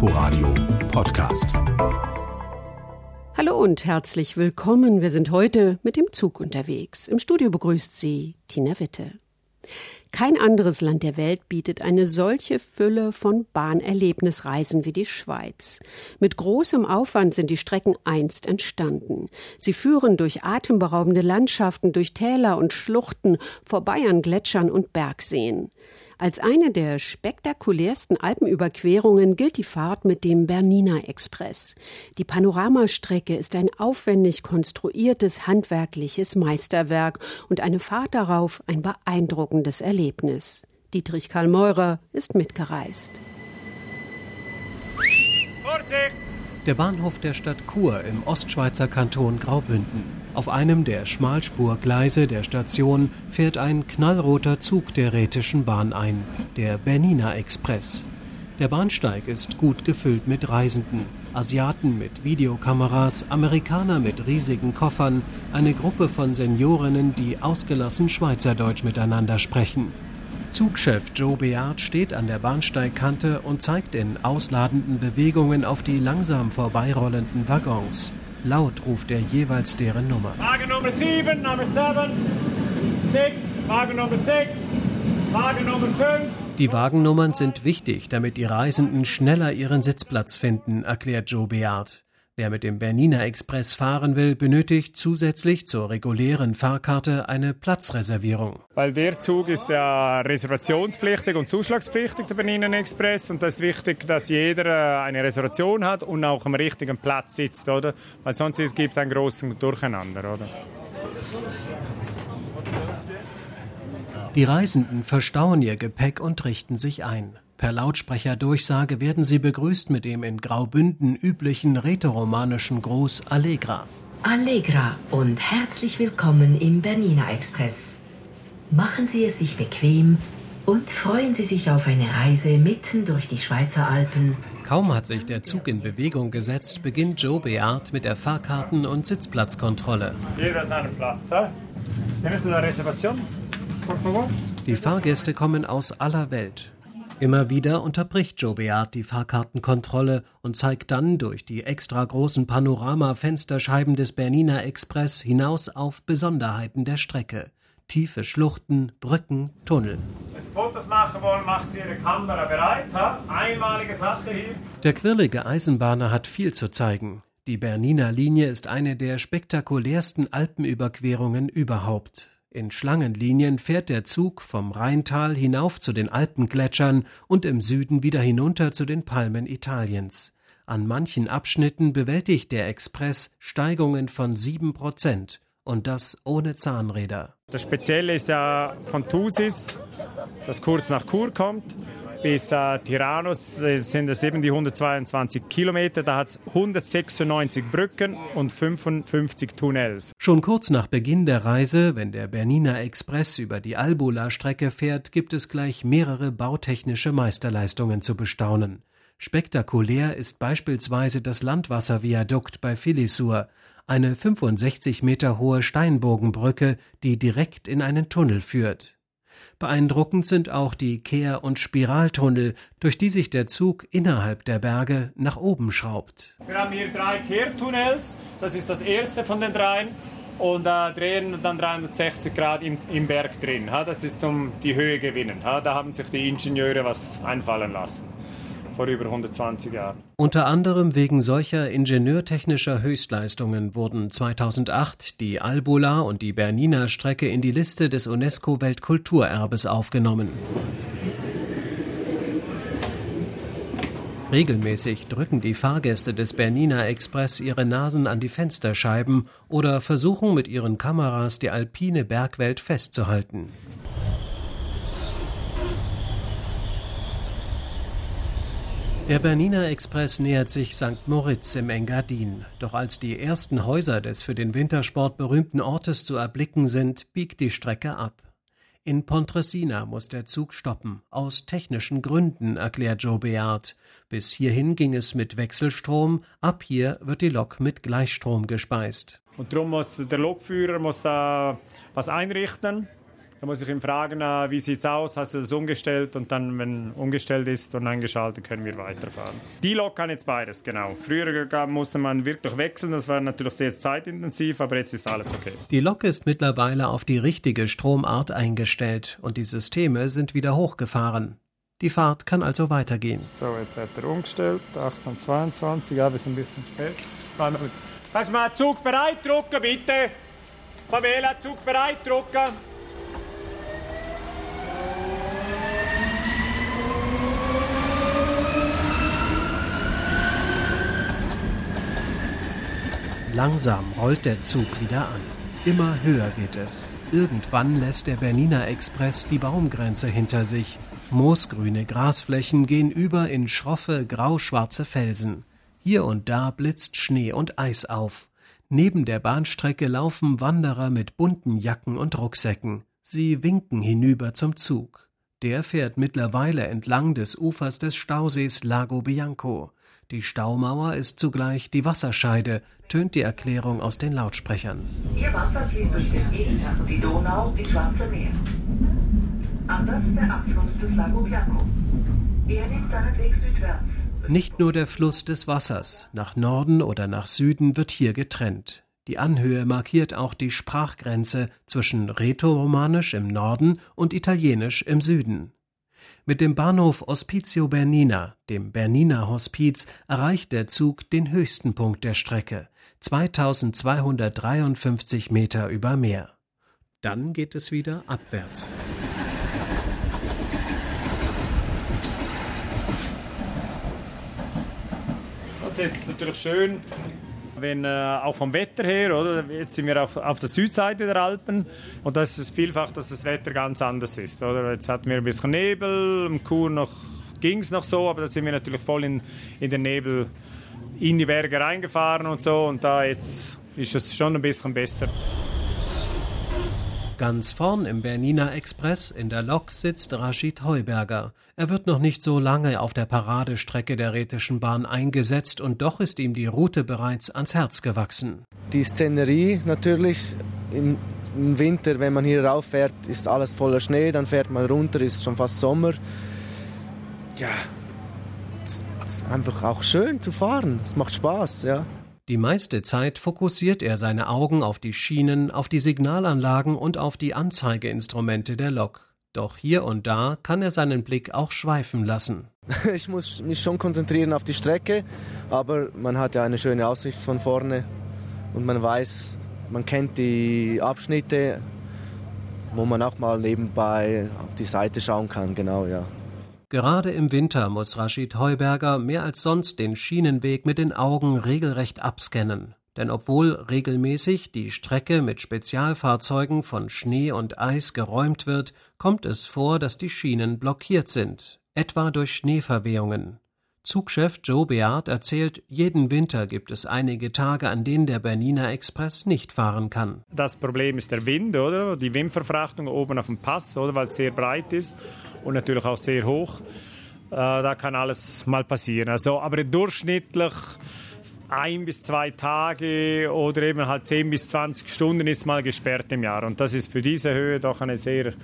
Inforadio Podcast. Hallo und herzlich willkommen. Wir sind heute mit dem Zug unterwegs. Im Studio begrüßt Sie Tina Witte. Kein anderes Land der Welt bietet eine solche Fülle von Bahnerlebnisreisen wie die Schweiz. Mit großem Aufwand sind die Strecken einst entstanden. Sie führen durch atemberaubende Landschaften, durch Täler und Schluchten, vorbei an Gletschern und Bergseen. Als eine der spektakulärsten Alpenüberquerungen gilt die Fahrt mit dem Bernina Express. Die Panoramastrecke ist ein aufwendig konstruiertes handwerkliches Meisterwerk und eine Fahrt darauf ein beeindruckendes Erlebnis. Dietrich Karl Meurer ist mitgereist. Vorsicht! Der Bahnhof der Stadt Chur im Ostschweizer Kanton Graubünden. Auf einem der Schmalspurgleise der Station fährt ein knallroter Zug der Rätischen Bahn ein, der Bernina Express. Der Bahnsteig ist gut gefüllt mit Reisenden. Asiaten mit Videokameras, Amerikaner mit riesigen Koffern, eine Gruppe von Seniorinnen, die ausgelassen Schweizerdeutsch miteinander sprechen. Zugchef Joe Beard steht an der Bahnsteigkante und zeigt in ausladenden Bewegungen auf die langsam vorbeirollenden Waggons. Laut ruft er jeweils deren Nummer. Wagen Nummer 7, Nummer 7, 6, Wagen Nummer 6, Wagen Nummer 5. Die Wagennummern sind wichtig, damit die Reisenden schneller ihren Sitzplatz finden, erklärt Joe Beard. Wer mit dem Bernina Express fahren will, benötigt zusätzlich zur regulären Fahrkarte eine Platzreservierung. Weil der Zug ist ja reservationspflichtig und zuschlagspflichtig, der Bernina Express. Und das ist wichtig, dass jeder äh, eine Reservation hat und auch am richtigen Platz sitzt, oder? Weil sonst gibt es einen großen Durcheinander, oder? Die Reisenden verstauen ihr Gepäck und richten sich ein. Per Lautsprecherdurchsage werden sie begrüßt mit dem in Graubünden üblichen rätoromanischen Gruß Allegra. Allegra und herzlich willkommen im Bernina Express. Machen Sie es sich bequem und freuen Sie sich auf eine Reise mitten durch die Schweizer Alpen. Kaum hat sich der Zug in Bewegung gesetzt, beginnt Joe Beard mit der Fahrkarten- und Sitzplatzkontrolle. Jeder seinen Platz. He? Una reservación? Por favor. Die Fahrgäste kommen aus aller Welt. Immer wieder unterbricht Joe die Fahrkartenkontrolle und zeigt dann durch die extra großen Panoramafensterscheiben des Bernina Express hinaus auf Besonderheiten der Strecke. Tiefe Schluchten, Brücken, Tunnel. Wenn Sie Fotos machen wollen, macht Sie Ihre Kamera bereit. Ha? Einmalige Sache hier. Der quirlige Eisenbahner hat viel zu zeigen. Die Bernina Linie ist eine der spektakulärsten Alpenüberquerungen überhaupt. In Schlangenlinien fährt der Zug vom Rheintal hinauf zu den Alpengletschern und im Süden wieder hinunter zu den Palmen Italiens. An manchen Abschnitten bewältigt der Express Steigungen von sieben Prozent und das ohne Zahnräder. Das Spezielle ist ja von Thusis, das kurz nach Chur kommt bis äh, Tiranos sind es eben die 122 Kilometer. Da hat es 196 Brücken und 55 Tunnels. Schon kurz nach Beginn der Reise, wenn der Bernina Express über die Albula-Strecke fährt, gibt es gleich mehrere bautechnische Meisterleistungen zu bestaunen. Spektakulär ist beispielsweise das Landwasserviadukt bei Filisur, eine 65 Meter hohe Steinbogenbrücke, die direkt in einen Tunnel führt. Beeindruckend sind auch die Kehr- und Spiraltunnel, durch die sich der Zug innerhalb der Berge nach oben schraubt. Wir haben hier drei Kehrtunnels. Das ist das erste von den dreien. Und äh, drehen dann 360 Grad im, im Berg drin. Ha? Das ist um die Höhe gewinnen. Ha? Da haben sich die Ingenieure was einfallen lassen vor über 120 Jahren. Unter anderem wegen solcher ingenieurtechnischer Höchstleistungen wurden 2008 die Albula und die Bernina Strecke in die Liste des UNESCO Weltkulturerbes aufgenommen. Regelmäßig drücken die Fahrgäste des Bernina Express ihre Nasen an die Fensterscheiben oder versuchen mit ihren Kameras die alpine Bergwelt festzuhalten. Der Bernina Express nähert sich St. Moritz im Engadin. Doch als die ersten Häuser des für den Wintersport berühmten Ortes zu erblicken sind, biegt die Strecke ab. In Pontresina muss der Zug stoppen, aus technischen Gründen, erklärt Joe Beard. Bis hierhin ging es mit Wechselstrom, ab hier wird die Lok mit Gleichstrom gespeist. Und darum muss der Lokführer muss da was einrichten Da muss ich ihn fragen, äh, wie sieht es aus, hast du das umgestellt? Und dann, wenn umgestellt ist und eingeschaltet, können wir weiterfahren. Die Lok kann jetzt beides, genau. Früher musste man wirklich wechseln, das war natürlich sehr zeitintensiv, aber jetzt ist alles okay. Die Lok ist mittlerweile auf die richtige Stromart eingestellt und die Systeme sind wieder hochgefahren. Die Fahrt kann also weitergehen. So, jetzt hat er umgestellt, 1822, ja, wir sind ein bisschen spät. Kannst du mal Zug bereit drucken, bitte? Pamela, Zug bereit drucken. Langsam rollt der Zug wieder an. Immer höher geht es. Irgendwann lässt der Bernina Express die Baumgrenze hinter sich. Moosgrüne Grasflächen gehen über in schroffe, grauschwarze Felsen. Hier und da blitzt Schnee und Eis auf. Neben der Bahnstrecke laufen Wanderer mit bunten Jacken und Rucksäcken. Sie winken hinüber zum Zug. Der fährt mittlerweile entlang des Ufers des Stausees Lago Bianco. Die Staumauer ist zugleich die Wasserscheide, tönt die Erklärung aus den Lautsprechern. Ihr Wasser fließt durch den Inn, die Donau, ins Schwarze Meer. Anders der Abfluss des Lago Bianco. Er nimmt seinen Weg südwärts. Nicht nur der Fluss des Wassers, nach Norden oder nach Süden wird hier getrennt. Die Anhöhe markiert auch die Sprachgrenze zwischen Rätoromanisch im Norden und Italienisch im Süden. Mit dem Bahnhof Hospizio Bernina, dem Bernina Hospiz, erreicht der Zug den höchsten Punkt der Strecke, 2253 Meter über Meer. Dann geht es wieder abwärts. Das ist jetzt natürlich schön, wenn äh, auch vom Wetter her, oder? Jetzt sind wir auf, auf der Südseite der Alpen und das ist vielfach, dass das Wetter ganz anders ist, oder? Jetzt hatten wir ein bisschen Nebel, im Kur noch ging es noch so, aber da sind wir natürlich voll in, in den Nebel in die Berge reingefahren und so und da jetzt ist es schon ein bisschen besser. Ganz vorn im Bernina Express in der Lok sitzt Rashid Heuberger. Er wird noch nicht so lange auf der Paradestrecke der Rätischen Bahn eingesetzt und doch ist ihm die Route bereits ans Herz gewachsen. Die Szenerie natürlich im, im Winter, wenn man hier rauf fährt, ist alles voller Schnee, dann fährt man runter, ist schon fast Sommer. Ja, es ist einfach auch schön zu fahren. Es macht Spaß, ja. Die meiste Zeit fokussiert er seine Augen auf die Schienen, auf die Signalanlagen und auf die Anzeigeinstrumente der Lok. Doch hier und da kann er seinen Blick auch schweifen lassen. Ich muss mich schon konzentrieren auf die Strecke, aber man hat ja eine schöne Aussicht von vorne und man weiß, man kennt die Abschnitte, wo man auch mal nebenbei auf die Seite schauen kann, genau, ja. Gerade im Winter muss Rashid Heuberger mehr als sonst den Schienenweg mit den Augen regelrecht abscannen. Denn obwohl regelmäßig die Strecke mit Spezialfahrzeugen von Schnee und Eis geräumt wird, kommt es vor, dass die Schienen blockiert sind, etwa durch Schneeverwehungen. Zugchef Joe Beard erzählt, jeden Winter gibt es einige Tage, an denen der Bernina Express nicht fahren kann. Das Problem ist der Wind, oder? Die Windverfrachtung oben auf dem Pass, oder? Weil es sehr breit ist und natürlich auch sehr hoch. Äh, da kann alles mal passieren. Also, aber durchschnittlich ein bis zwei Tage oder eben halt 10 bis 20 Stunden ist mal gesperrt im Jahr. Und das ist für diese Höhe doch eine sehr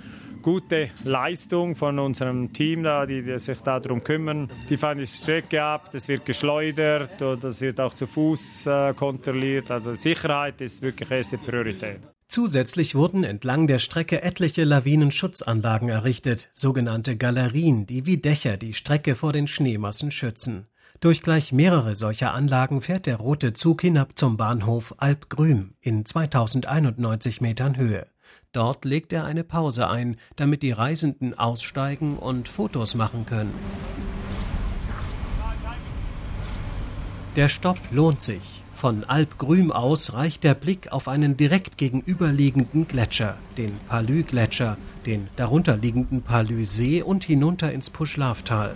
gute Leistung von unserem Team da, die, die sich darum kümmern. Die fahren die Strecke ab, das wird geschleudert und das wird auch zu Fuß äh, kontrolliert. Also Sicherheit ist wirklich erste Priorität. Zusätzlich wurden entlang der Strecke etliche Lawinenschutzanlagen errichtet, sogenannte Galerien, die wie Dächer die Strecke vor den Schneemassen schützen. Durch gleich mehrere solcher Anlagen fährt der rote Zug hinab zum Bahnhof Alpgrüm in 2091 Metern Höhe. Dort legt er eine Pause ein, damit die Reisenden aussteigen und Fotos machen können. Der Stopp lohnt sich. Von Alp Grüm aus reicht der Blick auf einen direkt gegenüberliegenden Gletscher, den Palü-Gletscher, den darunterliegenden Palü-See und hinunter ins Puschlavtal.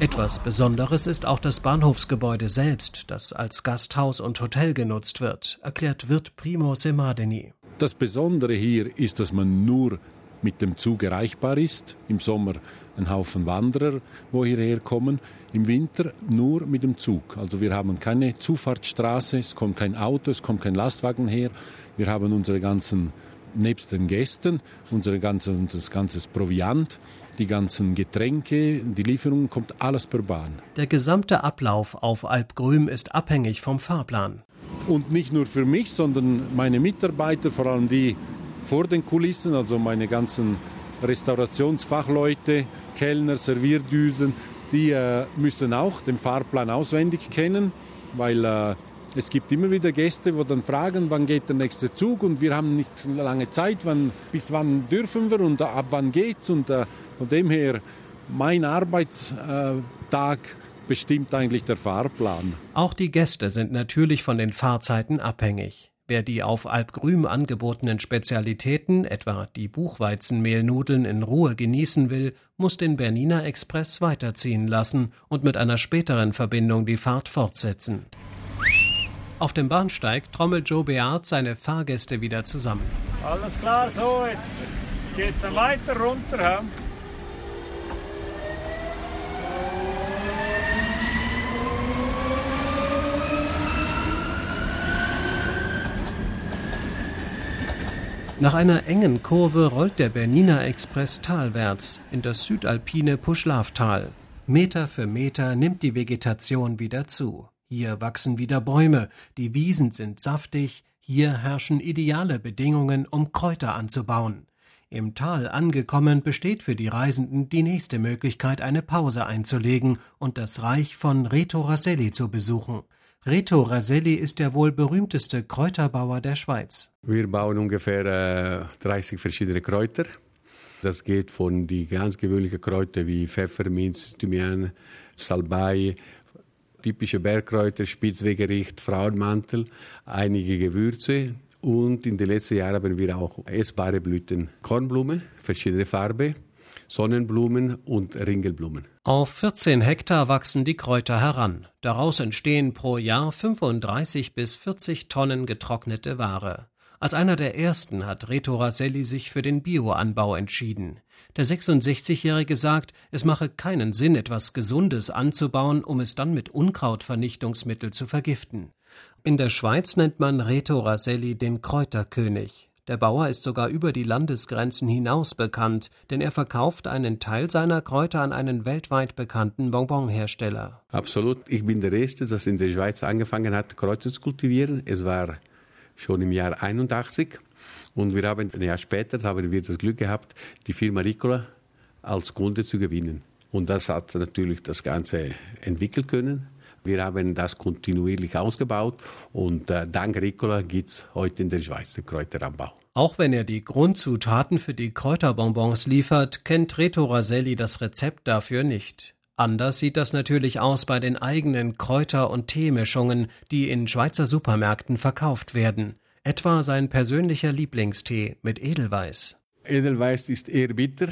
Etwas Besonderes ist auch das Bahnhofsgebäude selbst, das als Gasthaus und Hotel genutzt wird, erklärt Wirt Primo Semadeni. Das Besondere hier ist, dass man nur mit dem Zug erreichbar ist. Im Sommer ein Haufen Wanderer, wo hierher kommen. Im Winter nur mit dem Zug. Also wir haben keine Zufahrtsstraße, es kommt kein Auto, es kommt kein Lastwagen her. Wir haben unsere ganzen nebst den Gästen, unsere ganze, das ganze Proviant, die ganzen Getränke, die Lieferungen, kommt alles per Bahn. Der gesamte Ablauf auf Alp Grüm ist abhängig vom Fahrplan. Und nicht nur für mich, sondern meine Mitarbeiter, vor allem die vor den Kulissen, also meine ganzen Restaurationsfachleute, Kellner, Servierdüsen, die äh, müssen auch den Fahrplan auswendig kennen, weil äh, es gibt immer wieder Gäste, die dann fragen, wann geht der nächste Zug und wir haben nicht lange Zeit, wann, bis wann dürfen wir und ab wann geht's und äh, von dem her mein Arbeitstag bestimmt eigentlich der Fahrplan. Auch die Gäste sind natürlich von den Fahrzeiten abhängig. Wer die auf Alp Grüm angebotenen Spezialitäten, etwa die Buchweizenmehlnudeln, in Ruhe genießen will, muss den Bernina Express weiterziehen lassen und mit einer späteren Verbindung die Fahrt fortsetzen. Auf dem Bahnsteig trommelt Joe Beard seine Fahrgäste wieder zusammen. Alles klar, so, jetzt geht's dann weiter runter. Ja? Nach einer engen Kurve rollt der Bernina Express talwärts in das südalpine Puschlavtal. Meter für Meter nimmt die Vegetation wieder zu. Hier wachsen wieder Bäume, die Wiesen sind saftig, hier herrschen ideale Bedingungen, um Kräuter anzubauen. Im Tal angekommen besteht für die Reisenden die nächste Möglichkeit, eine Pause einzulegen und das Reich von Reto Raselli zu besuchen. Reto Raselli ist der wohl berühmteste Kräuterbauer der Schweiz. Wir bauen ungefähr äh, 30 verschiedene Kräuter. Das geht von die ganz gewöhnlichen Kräuter wie Pfefferminz, Thymian, Salbei, typische Bergkräuter, Spitzwegericht, Frauenmantel, einige Gewürze und in den letzten Jahren haben wir auch essbare Blüten, Kornblume, verschiedene Farbe, Sonnenblumen und Ringelblumen. Auf 14 Hektar wachsen die Kräuter heran. Daraus entstehen pro Jahr 35 bis 40 Tonnen getrocknete Ware. Als einer der ersten hat Reto Raselli sich für den Bioanbau entschieden. Der 66-Jährige sagt, es mache keinen Sinn, etwas Gesundes anzubauen, um es dann mit Unkrautvernichtungsmittel zu vergiften. In der Schweiz nennt man Reto Raselli den Kräuterkönig. Der Bauer ist sogar über die Landesgrenzen hinaus bekannt, denn er verkauft einen Teil seiner Kräuter an einen weltweit bekannten Bonbonhersteller. Absolut. Ich bin der Erste, der in der Schweiz angefangen hat, Kräuter zu kultivieren. Es war schon im Jahr 81. Und wir haben ein Jahr später haben wir das Glück gehabt, die Firma Ricola als Kunde zu gewinnen. Und das hat natürlich das Ganze entwickeln können. Wir haben das kontinuierlich ausgebaut und äh, dank Ricola gibt es heute in der Schweiz den Kräuteranbau. Auch wenn er die Grundzutaten für die Kräuterbonbons liefert, kennt Reto Raselli das Rezept dafür nicht. Anders sieht das natürlich aus bei den eigenen Kräuter- und Teemischungen, die in Schweizer Supermärkten verkauft werden. Etwa sein persönlicher Lieblingstee mit Edelweiß. Edelweiß ist eher bitter,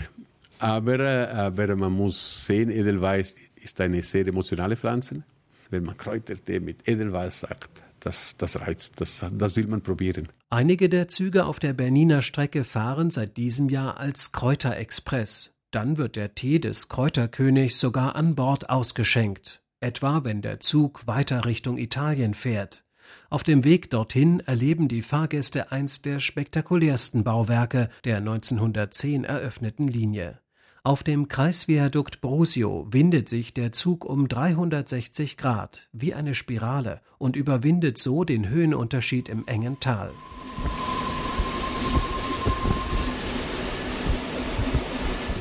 aber, äh, aber man muss sehen, Edelweiß ist eine sehr emotionale Pflanze. Wenn man Kräutertee mit Edelweiß sagt, das, das reizt, das, das will man probieren. Einige der Züge auf der Berniner Strecke fahren seit diesem Jahr als Kräuterexpress. Dann wird der Tee des Kräuterkönigs sogar an Bord ausgeschenkt, etwa wenn der Zug weiter Richtung Italien fährt. Auf dem Weg dorthin erleben die Fahrgäste eins der spektakulärsten Bauwerke der 1910 eröffneten Linie. Auf dem Kreisviadukt Brusio windet sich der Zug um 360 Grad wie eine Spirale und überwindet so den Höhenunterschied im engen Tal.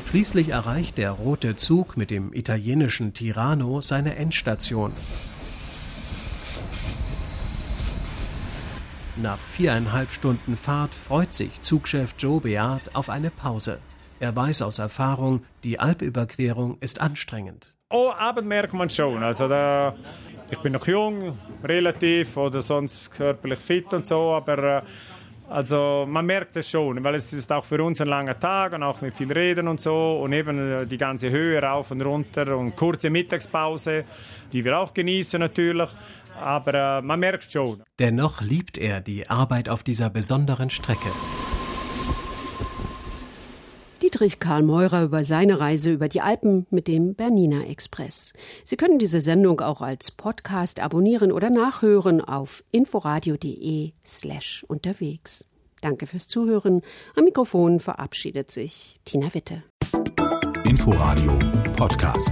Schließlich erreicht der rote Zug mit dem italienischen Tirano seine Endstation. Nach viereinhalb Stunden Fahrt freut sich Zugchef Joe Beard auf eine Pause. Er weiß aus Erfahrung, die Alpüberquerung ist anstrengend. Oh, Abend merkt man schon. Also da, ich bin noch jung, relativ oder sonst körperlich fit und so, aber äh, also man merkt es schon, weil es ist auch für uns ein langer Tag und auch mit viel Reden und so und eben äh, die ganze Höhe rauf und runter und kurze Mittagspause, die wir auch genießen natürlich. Aber äh, man merkt schon. Dennoch liebt er die Arbeit auf dieser besonderen Strecke. Dietrich Karl Meurer über seine Reise über die Alpen mit dem Bernina Express. Sie können diese Sendung auch als Podcast abonnieren oder nachhören auf inforadio.de slash unterwegs. Danke fürs Zuhören. Am Mikrofon verabschiedet sich Tina Witte. Inforadio Podcast.